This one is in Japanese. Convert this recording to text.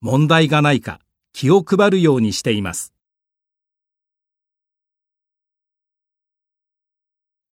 問題がないか気を配るようにしています。